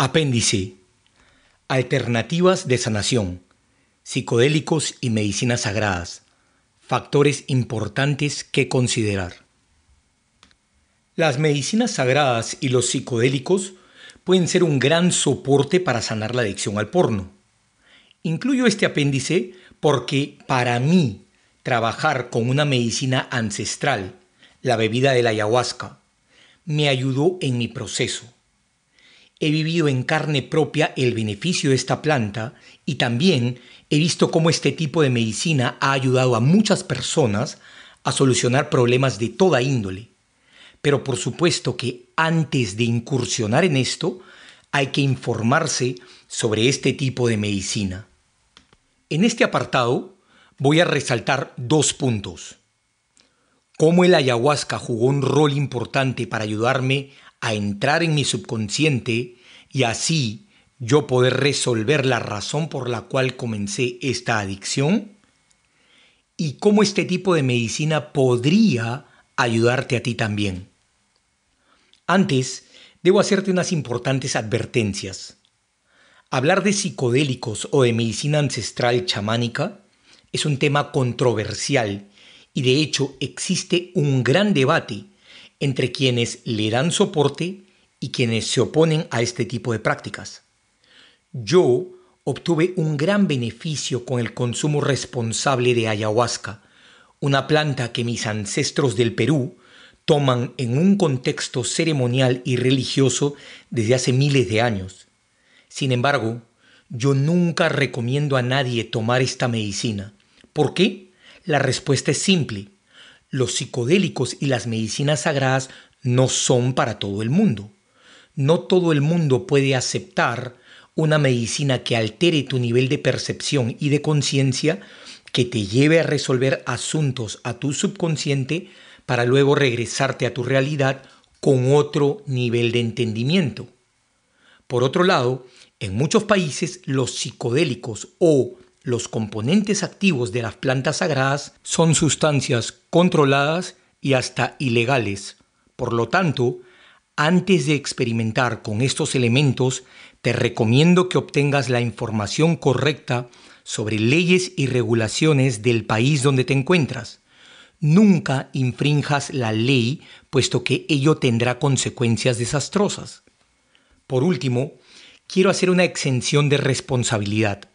Apéndice. Alternativas de sanación. Psicodélicos y medicinas sagradas. Factores importantes que considerar. Las medicinas sagradas y los psicodélicos pueden ser un gran soporte para sanar la adicción al porno. Incluyo este apéndice porque para mí trabajar con una medicina ancestral, la bebida de la ayahuasca, me ayudó en mi proceso he vivido en carne propia el beneficio de esta planta y también he visto cómo este tipo de medicina ha ayudado a muchas personas a solucionar problemas de toda índole. Pero por supuesto que antes de incursionar en esto, hay que informarse sobre este tipo de medicina. En este apartado voy a resaltar dos puntos. Cómo el ayahuasca jugó un rol importante para ayudarme a entrar en mi subconsciente y así yo poder resolver la razón por la cual comencé esta adicción y cómo este tipo de medicina podría ayudarte a ti también. Antes, debo hacerte unas importantes advertencias. Hablar de psicodélicos o de medicina ancestral chamánica es un tema controversial y de hecho existe un gran debate entre quienes le dan soporte y quienes se oponen a este tipo de prácticas. Yo obtuve un gran beneficio con el consumo responsable de ayahuasca, una planta que mis ancestros del Perú toman en un contexto ceremonial y religioso desde hace miles de años. Sin embargo, yo nunca recomiendo a nadie tomar esta medicina. ¿Por qué? La respuesta es simple. Los psicodélicos y las medicinas sagradas no son para todo el mundo. No todo el mundo puede aceptar una medicina que altere tu nivel de percepción y de conciencia, que te lleve a resolver asuntos a tu subconsciente para luego regresarte a tu realidad con otro nivel de entendimiento. Por otro lado, en muchos países los psicodélicos o los componentes activos de las plantas sagradas son sustancias controladas y hasta ilegales. Por lo tanto, antes de experimentar con estos elementos, te recomiendo que obtengas la información correcta sobre leyes y regulaciones del país donde te encuentras. Nunca infrinjas la ley, puesto que ello tendrá consecuencias desastrosas. Por último, quiero hacer una exención de responsabilidad.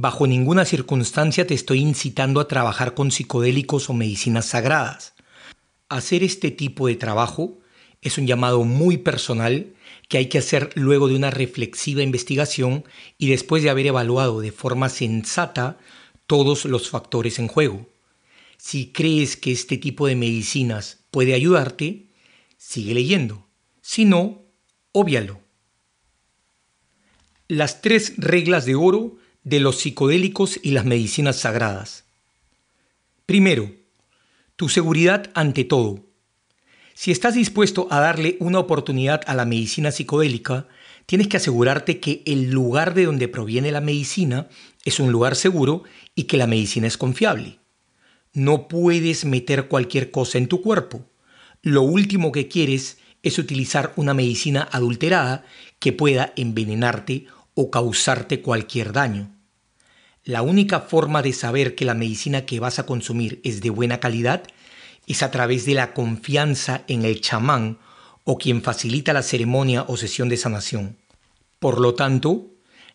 Bajo ninguna circunstancia te estoy incitando a trabajar con psicodélicos o medicinas sagradas. Hacer este tipo de trabajo es un llamado muy personal que hay que hacer luego de una reflexiva investigación y después de haber evaluado de forma sensata todos los factores en juego. Si crees que este tipo de medicinas puede ayudarte, sigue leyendo. Si no, óbvialo. Las tres reglas de oro de los psicodélicos y las medicinas sagradas. Primero, tu seguridad ante todo. Si estás dispuesto a darle una oportunidad a la medicina psicodélica, tienes que asegurarte que el lugar de donde proviene la medicina es un lugar seguro y que la medicina es confiable. No puedes meter cualquier cosa en tu cuerpo. Lo último que quieres es utilizar una medicina adulterada que pueda envenenarte o causarte cualquier daño. La única forma de saber que la medicina que vas a consumir es de buena calidad es a través de la confianza en el chamán o quien facilita la ceremonia o sesión de sanación. Por lo tanto,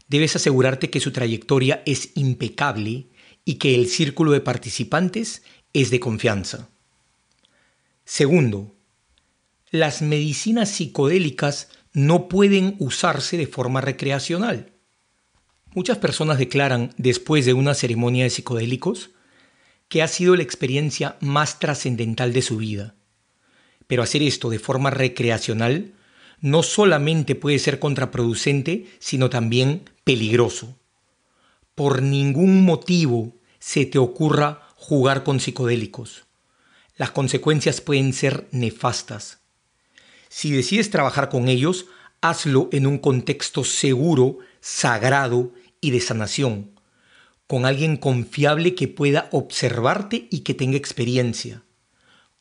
debes asegurarte que su trayectoria es impecable y que el círculo de participantes es de confianza. Segundo, las medicinas psicodélicas no pueden usarse de forma recreacional. Muchas personas declaran, después de una ceremonia de psicodélicos, que ha sido la experiencia más trascendental de su vida. Pero hacer esto de forma recreacional no solamente puede ser contraproducente, sino también peligroso. Por ningún motivo se te ocurra jugar con psicodélicos. Las consecuencias pueden ser nefastas. Si decides trabajar con ellos, hazlo en un contexto seguro, sagrado y de sanación, con alguien confiable que pueda observarte y que tenga experiencia.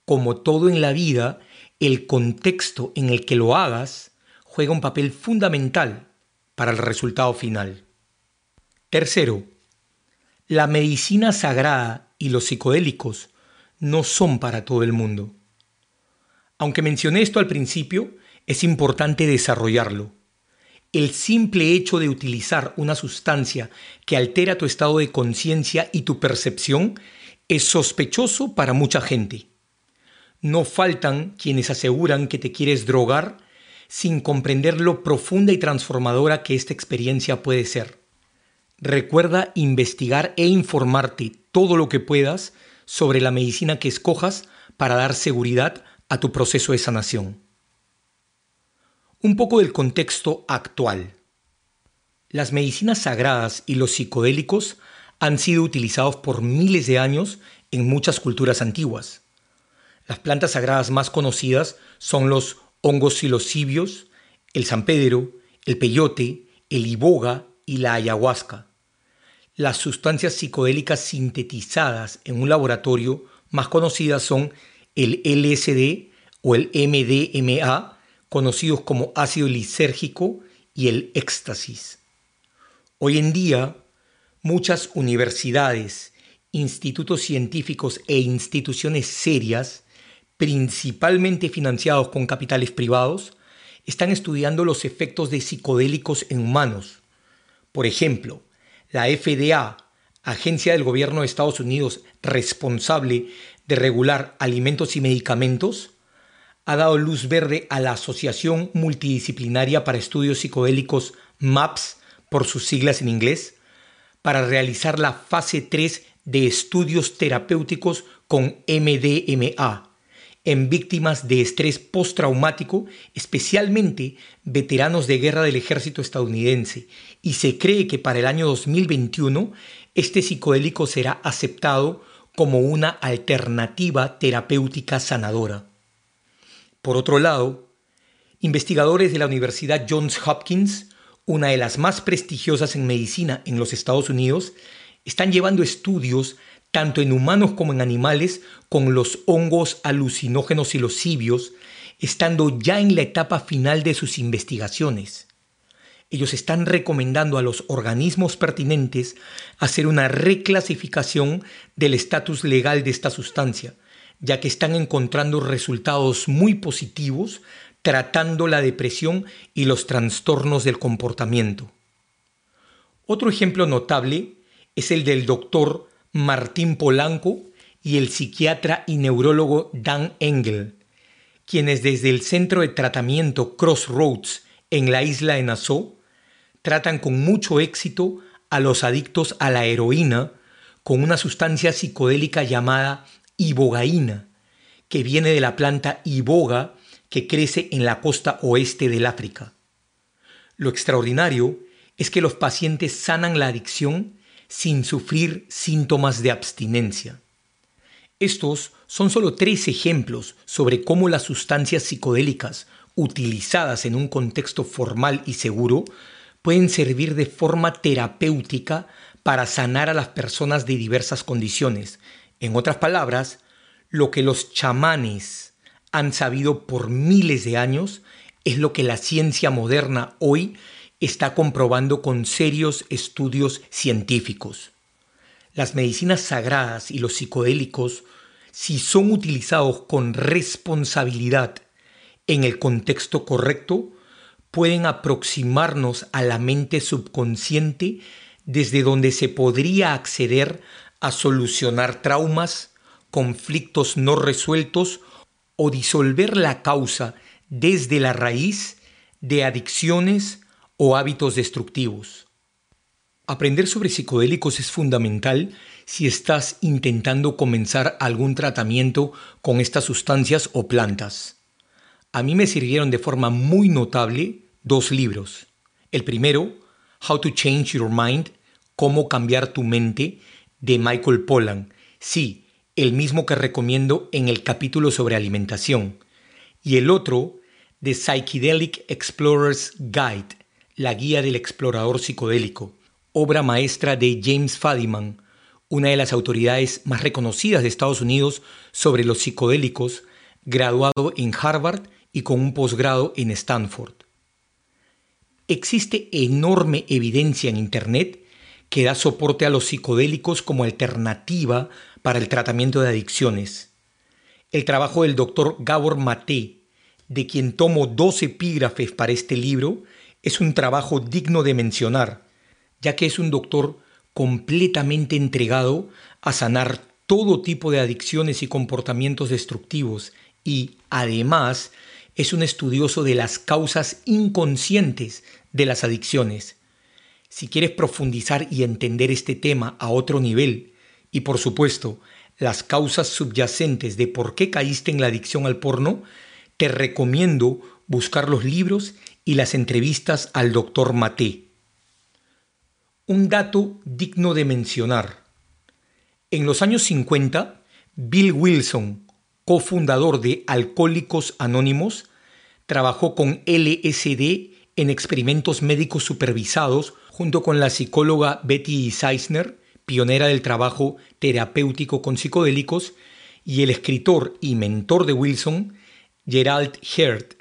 Como todo en la vida, el contexto en el que lo hagas juega un papel fundamental, para el resultado final. Tercero, la medicina sagrada y los psicodélicos no son para todo el mundo. Aunque mencioné esto al principio, es importante desarrollarlo. El simple hecho de utilizar una sustancia que altera tu estado de conciencia y tu percepción es sospechoso para mucha gente. No faltan quienes aseguran que te quieres drogar sin comprender lo profunda y transformadora que esta experiencia puede ser. Recuerda investigar e informarte todo lo que puedas sobre la medicina que escojas para dar seguridad a tu proceso de sanación. Un poco del contexto actual. Las medicinas sagradas y los psicodélicos han sido utilizados por miles de años en muchas culturas antiguas. Las plantas sagradas más conocidas son los hongos psilocibios, el San Pedro, el peyote, el iboga y la ayahuasca. Las sustancias psicodélicas sintetizadas en un laboratorio más conocidas son el LSD o el MDMA, conocidos como ácido lisérgico y el éxtasis. Hoy en día, muchas universidades, institutos científicos e instituciones serias, principalmente financiados con capitales privados, están estudiando los efectos de psicodélicos en humanos. Por ejemplo, la FDA, agencia del gobierno de Estados Unidos responsable de regular alimentos y medicamentos, ha dado luz verde a la Asociación Multidisciplinaria para Estudios Psicodélicos MAPS, por sus siglas en inglés, para realizar la fase 3 de estudios terapéuticos con MDMA en víctimas de estrés postraumático, especialmente veteranos de guerra del ejército estadounidense, y se cree que para el año 2021 este psicodélico será aceptado como una alternativa terapéutica sanadora. Por otro lado, investigadores de la Universidad Johns Hopkins una de las más prestigiosas en medicina en los Estados Unidos, están llevando estudios tanto en humanos como en animales con los hongos alucinógenos y los cibios, estando ya en la etapa final de sus investigaciones. Ellos están recomendando a los organismos pertinentes hacer una reclasificación del estatus legal de esta sustancia, ya que están encontrando resultados muy positivos tratando la depresión y los trastornos del comportamiento. Otro ejemplo notable es el del doctor Martín Polanco y el psiquiatra y neurólogo Dan Engel, quienes desde el centro de tratamiento Crossroads en la isla de Nassau tratan con mucho éxito a los adictos a la heroína con una sustancia psicodélica llamada ibogaína, que viene de la planta iboga que crece en la costa oeste del África. Lo extraordinario es que los pacientes sanan la adicción sin sufrir síntomas de abstinencia. Estos son solo tres ejemplos sobre cómo las sustancias psicodélicas utilizadas en un contexto formal y seguro pueden servir de forma terapéutica para sanar a las personas de diversas condiciones. En otras palabras, lo que los chamanes han sabido por miles de años es lo que la ciencia moderna hoy está comprobando con serios estudios científicos. Las medicinas sagradas y los psicodélicos, si son utilizados con responsabilidad en el contexto correcto, pueden aproximarnos a la mente subconsciente desde donde se podría acceder a solucionar traumas, conflictos no resueltos o disolver la causa desde la raíz de adicciones o hábitos destructivos. Aprender sobre psicodélicos es fundamental si estás intentando comenzar algún tratamiento con estas sustancias o plantas. A mí me sirvieron de forma muy notable dos libros. El primero, How to Change Your Mind, Cómo cambiar tu mente, de Michael Pollan. Sí, el mismo que recomiendo en el capítulo sobre alimentación, y el otro, The Psychedelic Explorer's Guide, la guía del explorador psicodélico, obra maestra de James Fadiman, una de las autoridades más reconocidas de Estados Unidos sobre los psicodélicos, graduado en Harvard y con un posgrado en Stanford. existe enorme evidencia en Internet que da soporte a los psicodélicos como alternativa para el tratamiento de adicciones. El trabajo del doctor Gabor Mate, de quien tomo dos epígrafes para este libro, es un trabajo digno de mencionar, ya que es un doctor completamente entregado a sanar todo tipo de adicciones y comportamientos destructivos y, además, es un estudioso de las causas inconscientes de las adicciones. Si quieres profundizar y entender este tema a otro nivel, y por supuesto, las causas subyacentes de por qué caíste en la adicción al porno, te recomiendo buscar los libros y las entrevistas al doctor Mate. Un dato digno de mencionar. En los años 50, Bill Wilson, cofundador de Alcohólicos Anónimos, trabajó con LSD en experimentos médicos supervisados junto con la psicóloga Betty Seisner, pionera del trabajo terapéutico con psicodélicos, y el escritor y mentor de Wilson, Gerald Heard,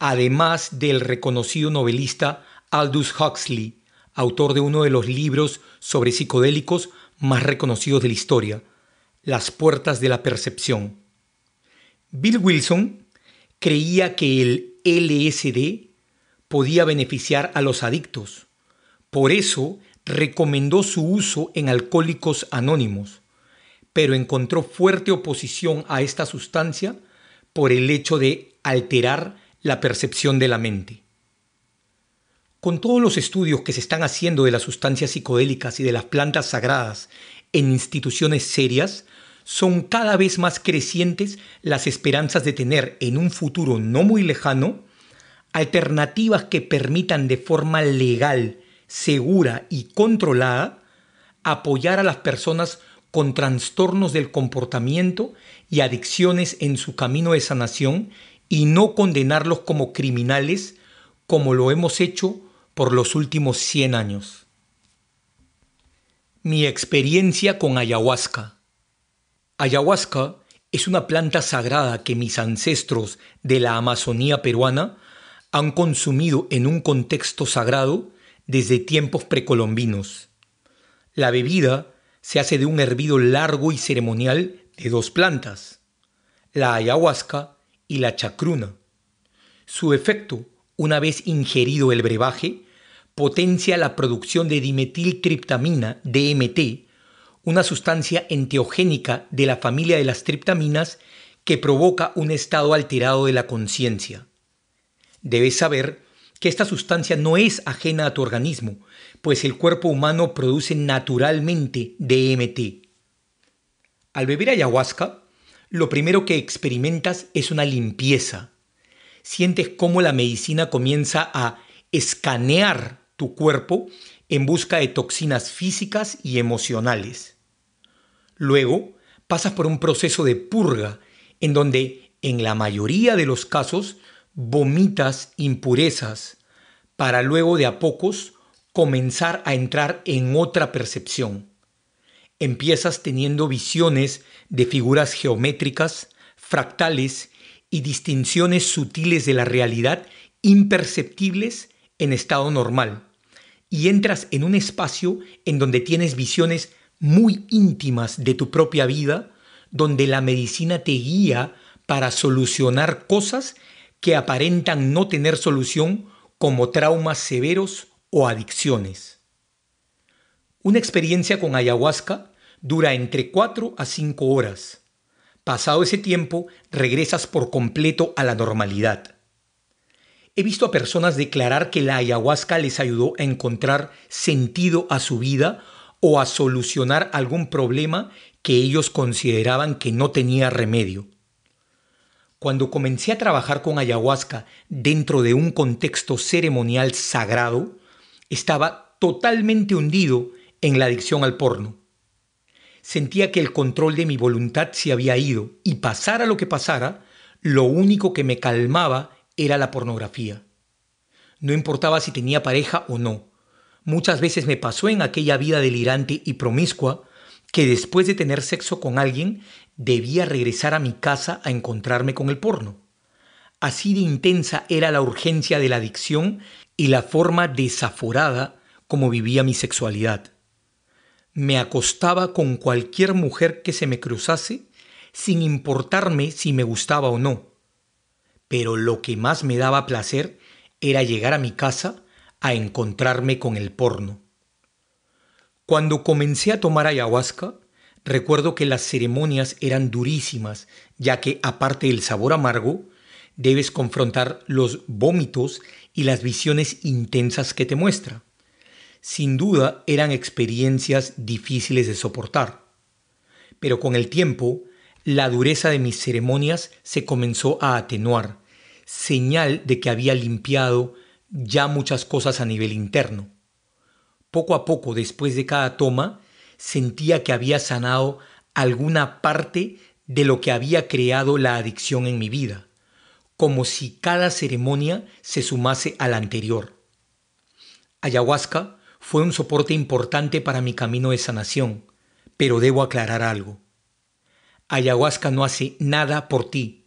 además del reconocido novelista Aldous Huxley, autor de uno de los libros sobre psicodélicos más reconocidos de la historia, Las Puertas de la Percepción. Bill Wilson creía que el LSD podía beneficiar a los adictos. Por eso recomendó su uso en alcohólicos anónimos, pero encontró fuerte oposición a esta sustancia por el hecho de alterar la percepción de la mente. Con todos los estudios que se están haciendo de las sustancias psicodélicas y de las plantas sagradas en instituciones serias, son cada vez más crecientes las esperanzas de tener en un futuro no muy lejano alternativas que permitan de forma legal, segura y controlada apoyar a las personas con trastornos del comportamiento y adicciones en su camino de sanación y no condenarlos como criminales como lo hemos hecho por los últimos 100 años. Mi experiencia con ayahuasca. Ayahuasca es una planta sagrada que mis ancestros de la Amazonía peruana han consumido en un contexto sagrado desde tiempos precolombinos. La bebida se hace de un hervido largo y ceremonial de dos plantas, la ayahuasca y la chacruna. Su efecto, una vez ingerido el brebaje, potencia la producción de dimetiltriptamina, DMT, una sustancia enteogénica de la familia de las triptaminas que provoca un estado alterado de la conciencia. Debes saber que esta sustancia no es ajena a tu organismo, pues el cuerpo humano produce naturalmente DMT. Al beber ayahuasca, lo primero que experimentas es una limpieza. Sientes cómo la medicina comienza a escanear tu cuerpo en busca de toxinas físicas y emocionales. Luego pasas por un proceso de purga en donde en la mayoría de los casos vomitas impurezas para luego de a pocos comenzar a entrar en otra percepción. Empiezas teniendo visiones de figuras geométricas, fractales y distinciones sutiles de la realidad imperceptibles en estado normal y entras en un espacio en donde tienes visiones muy íntimas de tu propia vida, donde la medicina te guía para solucionar cosas que aparentan no tener solución como traumas severos o adicciones. Una experiencia con ayahuasca dura entre 4 a 5 horas. Pasado ese tiempo, regresas por completo a la normalidad. He visto a personas declarar que la ayahuasca les ayudó a encontrar sentido a su vida o a solucionar algún problema que ellos consideraban que no tenía remedio. Cuando comencé a trabajar con ayahuasca dentro de un contexto ceremonial sagrado, estaba totalmente hundido en la adicción al porno. Sentía que el control de mi voluntad se había ido y pasara lo que pasara, lo único que me calmaba era la pornografía. No importaba si tenía pareja o no. Muchas veces me pasó en aquella vida delirante y promiscua que después de tener sexo con alguien debía regresar a mi casa a encontrarme con el porno. Así de intensa era la urgencia de la adicción y la forma desaforada como vivía mi sexualidad. Me acostaba con cualquier mujer que se me cruzase sin importarme si me gustaba o no. Pero lo que más me daba placer era llegar a mi casa a encontrarme con el porno. Cuando comencé a tomar ayahuasca, recuerdo que las ceremonias eran durísimas, ya que aparte del sabor amargo, debes confrontar los vómitos y las visiones intensas que te muestra. Sin duda eran experiencias difíciles de soportar. Pero con el tiempo, la dureza de mis ceremonias se comenzó a atenuar, señal de que había limpiado ya muchas cosas a nivel interno. Poco a poco, después de cada toma, sentía que había sanado alguna parte de lo que había creado la adicción en mi vida como si cada ceremonia se sumase a la anterior. Ayahuasca fue un soporte importante para mi camino de sanación, pero debo aclarar algo. Ayahuasca no hace nada por ti.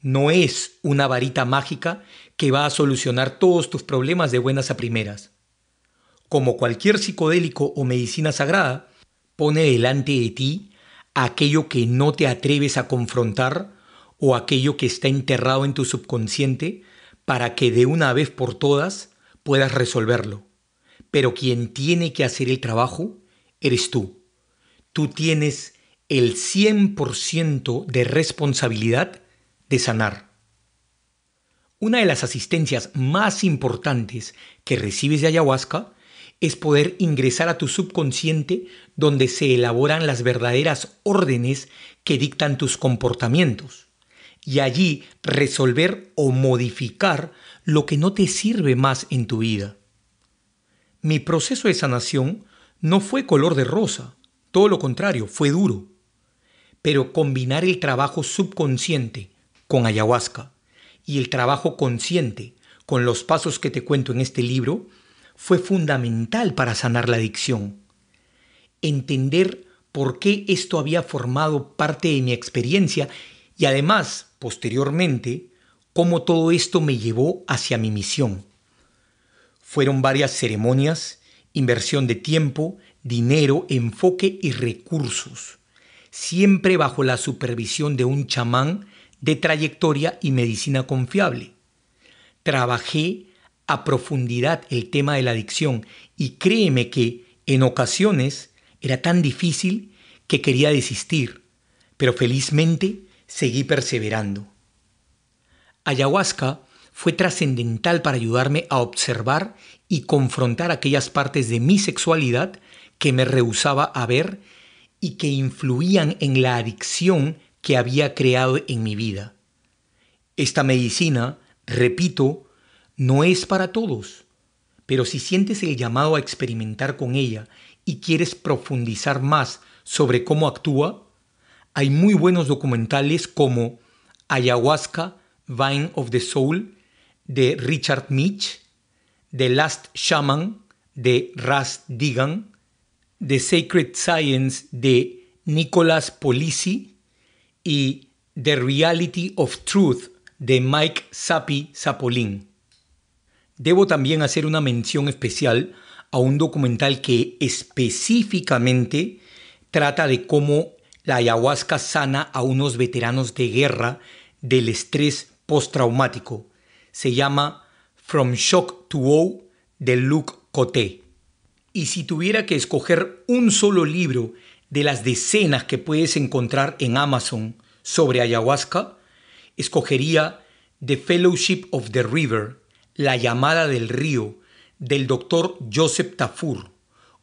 No es una varita mágica que va a solucionar todos tus problemas de buenas a primeras. Como cualquier psicodélico o medicina sagrada, pone delante de ti aquello que no te atreves a confrontar o aquello que está enterrado en tu subconsciente para que de una vez por todas puedas resolverlo. Pero quien tiene que hacer el trabajo eres tú. Tú tienes el 100% de responsabilidad de sanar. Una de las asistencias más importantes que recibes de ayahuasca es poder ingresar a tu subconsciente donde se elaboran las verdaderas órdenes que dictan tus comportamientos y allí resolver o modificar lo que no te sirve más en tu vida. Mi proceso de sanación no fue color de rosa, todo lo contrario, fue duro. Pero combinar el trabajo subconsciente con ayahuasca y el trabajo consciente con los pasos que te cuento en este libro fue fundamental para sanar la adicción. Entender por qué esto había formado parte de mi experiencia y además posteriormente cómo todo esto me llevó hacia mi misión. Fueron varias ceremonias, inversión de tiempo, dinero, enfoque y recursos, siempre bajo la supervisión de un chamán de trayectoria y medicina confiable. Trabajé a profundidad el tema de la adicción y créeme que en ocasiones era tan difícil que quería desistir, pero felizmente seguí perseverando. Ayahuasca fue trascendental para ayudarme a observar y confrontar aquellas partes de mi sexualidad que me rehusaba a ver y que influían en la adicción que había creado en mi vida. Esta medicina, repito, no es para todos, pero si sientes el llamado a experimentar con ella y quieres profundizar más sobre cómo actúa, hay muy buenos documentales como Ayahuasca, Vine of the Soul de Richard Mitch, The Last Shaman de Ras Digan, The Sacred Science de Nicholas Polisi y The Reality of Truth de Mike Sapi Sapolin. Debo también hacer una mención especial a un documental que específicamente trata de cómo la ayahuasca sana a unos veteranos de guerra del estrés postraumático. Se llama From Shock to Woe de Luc Coté. Y si tuviera que escoger un solo libro de las decenas que puedes encontrar en Amazon sobre ayahuasca, escogería The Fellowship of the River, La llamada del río, del doctor Joseph Tafur,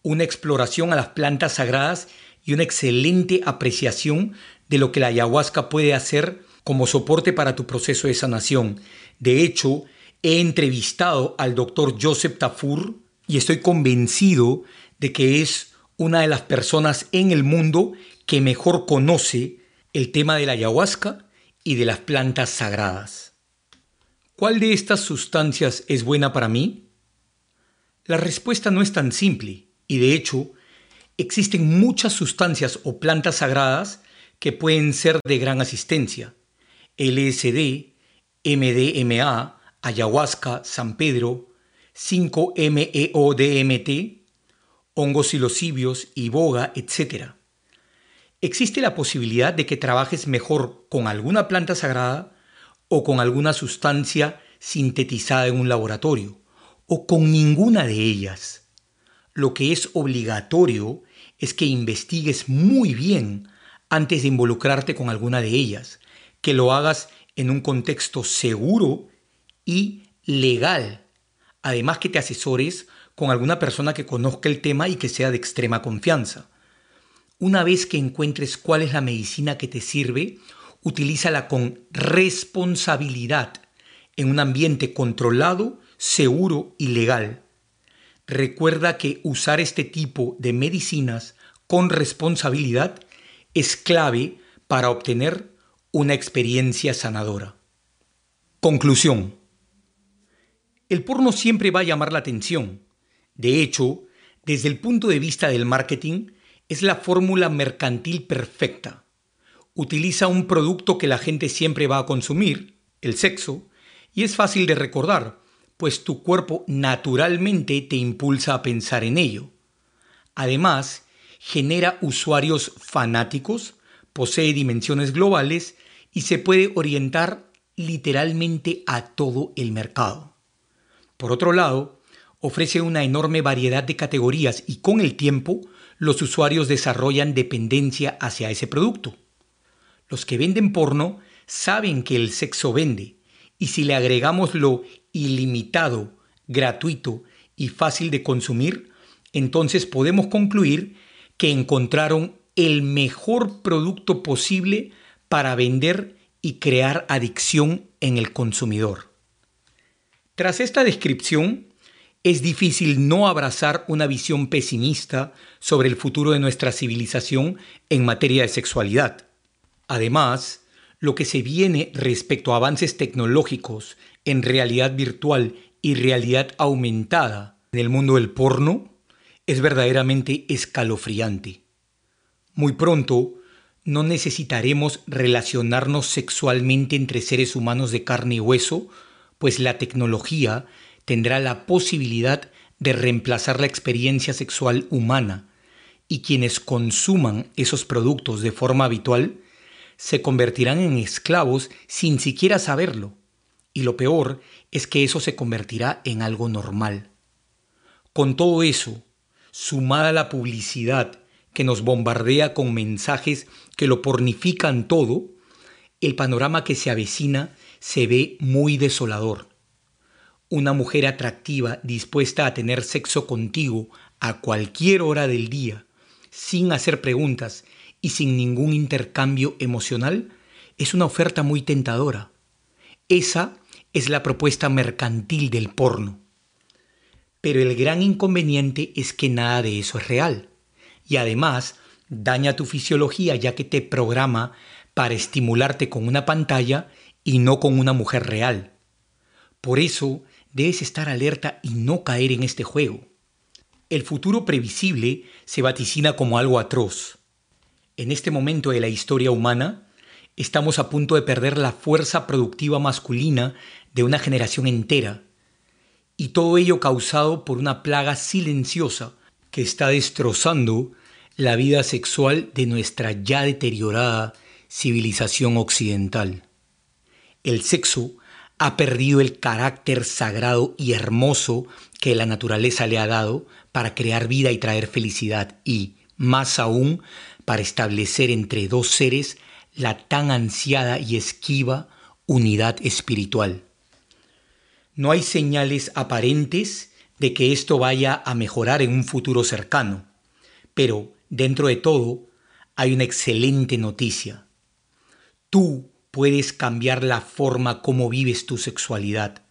una exploración a las plantas sagradas y una excelente apreciación de lo que la ayahuasca puede hacer como soporte para tu proceso de sanación. De hecho, he entrevistado al doctor Joseph Tafur y estoy convencido de que es una de las personas en el mundo que mejor conoce el tema de la ayahuasca y de las plantas sagradas. ¿Cuál de estas sustancias es buena para mí? La respuesta no es tan simple y de hecho Existen muchas sustancias o plantas sagradas que pueden ser de gran asistencia. LSD, MDMA, ayahuasca, San Pedro, 5-MeO-DMT, hongos silocibios, iboga, etc. Existe la posibilidad de que trabajes mejor con alguna planta sagrada o con alguna sustancia sintetizada en un laboratorio, o con ninguna de ellas. Lo que es obligatorio es que investigues muy bien antes de involucrarte con alguna de ellas, que lo hagas en un contexto seguro y legal. Además que te asesores con alguna persona que conozca el tema y que sea de extrema confianza. Una vez que encuentres cuál es la medicina que te sirve, utilízala con responsabilidad en un ambiente controlado, seguro y legal. Recuerda que usar este tipo de medicinas con responsabilidad es clave para obtener una experiencia sanadora. Conclusión. El porno siempre va a llamar la atención. De hecho, desde el punto de vista del marketing, es la fórmula mercantil perfecta. Utiliza un producto que la gente siempre va a consumir, el sexo, y es fácil de recordar, pues tu cuerpo naturalmente te impulsa a pensar en ello. Además, genera usuarios fanáticos, posee dimensiones globales y se puede orientar literalmente a todo el mercado. Por otro lado, ofrece una enorme variedad de categorías y con el tiempo los usuarios desarrollan dependencia hacia ese producto. Los que venden porno saben que el sexo vende y si le agregamos lo ilimitado, gratuito y fácil de consumir, entonces podemos concluir que encontraron el mejor producto posible para vender y crear adicción en el consumidor. Tras esta descripción, es difícil no abrazar una visión pesimista sobre el futuro de nuestra civilización en materia de sexualidad. Además, lo que se viene respecto a avances tecnológicos en realidad virtual y realidad aumentada en el mundo del porno es verdaderamente escalofriante. Muy pronto no necesitaremos relacionarnos sexualmente entre seres humanos de carne y hueso pues la tecnología tendrá la posibilidad de reemplazar la experiencia sexual humana y quienes consuman esos productos de forma habitual se convertirán en esclavos sin siquiera saberlo. Y lo peor es que eso se convertirá en algo normal. Con todo eso, sumada la publicidad que nos bombardea con mensajes que lo pornifican todo, el panorama que se avecina se ve muy desolador. Una mujer atractiva dispuesta a tener sexo contigo a cualquier hora del día, sin hacer preguntas y sin ningún intercambio emocional, es una oferta muy tentadora. Esa es la propuesta mercantil del porno. Pero el gran inconveniente es que nada de eso es real. Y además daña tu fisiología ya que te programa para estimularte con una pantalla y no con una mujer real. Por eso debes estar alerta y no caer en este juego. El futuro previsible se vaticina como algo atroz. En este momento de la historia humana, estamos a punto de perder la fuerza productiva masculina de una generación entera, y todo ello causado por una plaga silenciosa que está destrozando la vida sexual de nuestra ya deteriorada civilización occidental. El sexo ha perdido el carácter sagrado y hermoso que la naturaleza le ha dado para crear vida y traer felicidad y, más aún, para establecer entre dos seres la tan ansiada y esquiva unidad espiritual. No hay señales aparentes de que esto vaya a mejorar en un futuro cercano, pero dentro de todo hay una excelente noticia. Tú puedes cambiar la forma como vives tu sexualidad,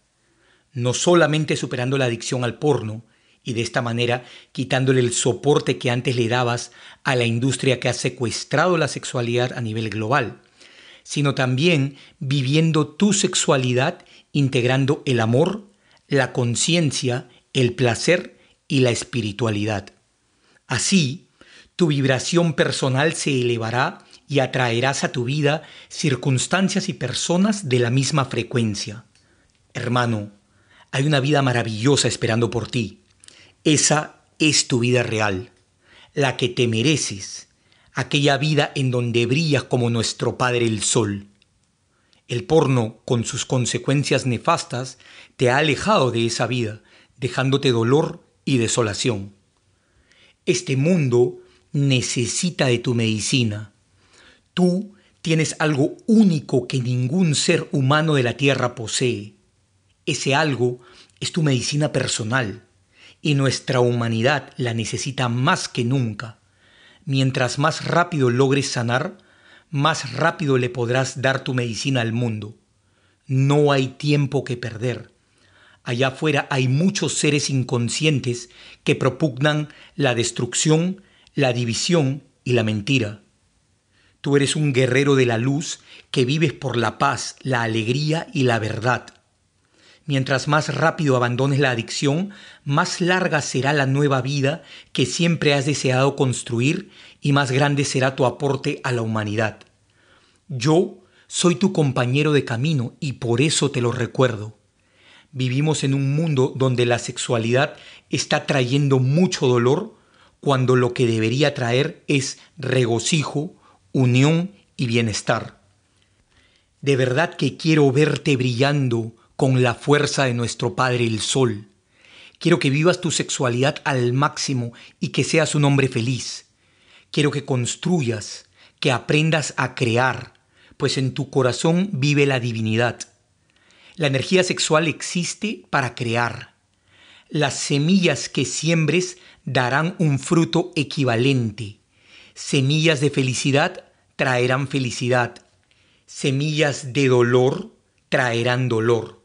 no solamente superando la adicción al porno y de esta manera quitándole el soporte que antes le dabas a la industria que ha secuestrado la sexualidad a nivel global, sino también viviendo tu sexualidad integrando el amor, la conciencia, el placer y la espiritualidad. Así, tu vibración personal se elevará y atraerás a tu vida circunstancias y personas de la misma frecuencia. Hermano, Hay una vida maravillosa esperando por ti. Esa es tu vida real, la que te mereces, aquella vida en donde brillas como nuestro Padre el Sol. El porno, con sus consecuencias nefastas, te ha alejado de esa vida, dejándote dolor y desolación. Este mundo necesita de tu medicina. Tú tienes algo único que ningún ser humano de la Tierra posee. Ese algo es tu medicina personal y nuestra humanidad la necesita más que nunca. Mientras más rápido logres sanar, más rápido le podrás dar tu medicina al mundo. No hay tiempo que perder. Allá afuera hay muchos seres inconscientes que propugnan la destrucción, la división y la mentira. Tú eres un guerrero de la luz que vives por la paz, la alegría y la verdad. Mientras más rápido abandones la adicción, más larga será la nueva vida que siempre has deseado construir y más grande será tu aporte a la humanidad. Yo soy tu compañero de camino y por eso te lo recuerdo. Vivimos en un mundo donde la sexualidad está trayendo mucho dolor cuando lo que debería traer es regocijo, unión y bienestar. De verdad que quiero verte brillando con la fuerza de nuestro Padre el Sol. Quiero que vivas tu sexualidad al máximo y que seas un hombre feliz. Quiero que construyas, que aprendas a crear, pues en tu corazón vive la divinidad. La energía sexual existe para crear. Las semillas que siembres darán un fruto equivalente. Semillas de felicidad traerán felicidad. Semillas de dolor traerán dolor.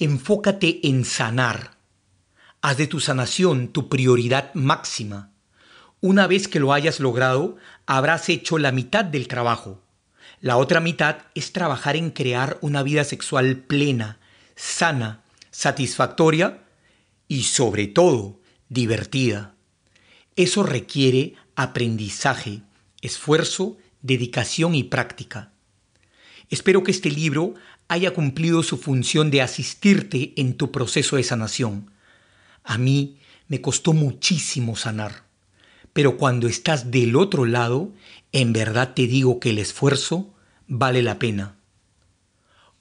Enfócate en sanar. Haz de tu sanación tu prioridad máxima. Una vez que lo hayas logrado, habrás hecho la mitad del trabajo. La otra mitad es trabajar en crear una vida sexual plena, sana, satisfactoria y sobre todo divertida. Eso requiere aprendizaje, esfuerzo, dedicación y práctica. Espero que este libro haya cumplido su función de asistirte en tu proceso de sanación. A mí me costó muchísimo sanar, pero cuando estás del otro lado en verdad te digo que el esfuerzo vale la pena.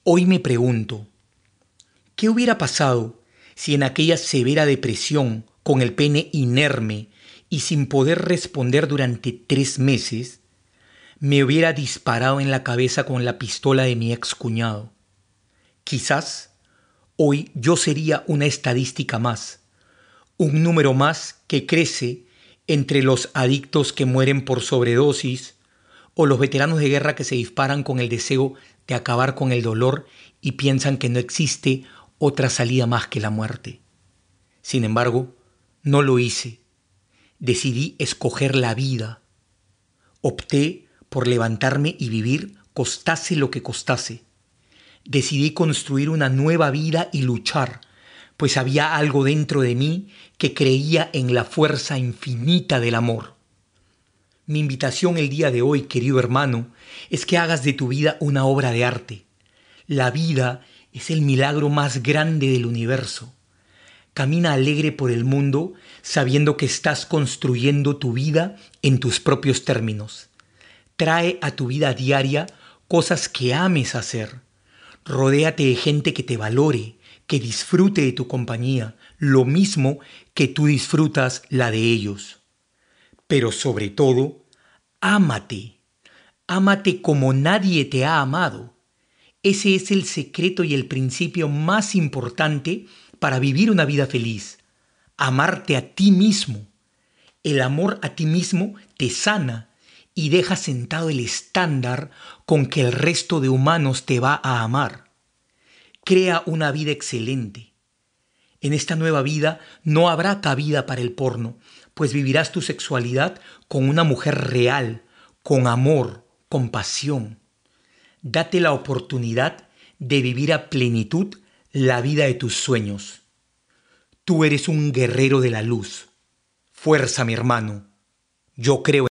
Hoy me pregunto, ¿qué hubiera pasado si en aquella severa depresión, con el pene inerme y sin poder responder durante tres meses, me hubiera disparado en la cabeza con la pistola de mi ex cuñado? Quizás hoy yo sería una estadística más, un número más que crece entre los adictos que mueren por sobredosis o los veteranos de guerra que se disparan con el deseo de acabar con el dolor y piensan que no existe otra salida más que la muerte. Sin embargo, no lo hice. Decidí escoger la vida. Opté por levantarme y vivir costase lo que costase. Decidí construir una nueva vida y luchar pues había algo dentro de mí que creía en la fuerza infinita del amor. Mi invitación el día de hoy, querido hermano, es que hagas de tu vida una obra de arte. La vida es el milagro más grande del universo. Camina alegre por el mundo sabiendo que estás construyendo tu vida en tus propios términos. Trae a tu vida diaria cosas que ames hacer. Rodéate de gente que te valore, que disfrute de tu compañía, lo mismo que tú disfrutas la de ellos. Pero sobre todo, ámate, ámate como nadie te ha amado. Ese es el secreto y el principio más importante para vivir una vida feliz. Amarte a ti mismo. El amor a ti mismo te sana y deja sentado el estándar con que el resto de humanos te va a amar. Crea una vida excelente. En esta nueva vida no habrá cabida para el porno, pues vivirás tu sexualidad con una mujer real, con amor, con pasión. Date la oportunidad de vivir a plenitud la vida de tus sueños. Tú eres un guerrero de la luz. Fuerza, mi hermano. Yo creo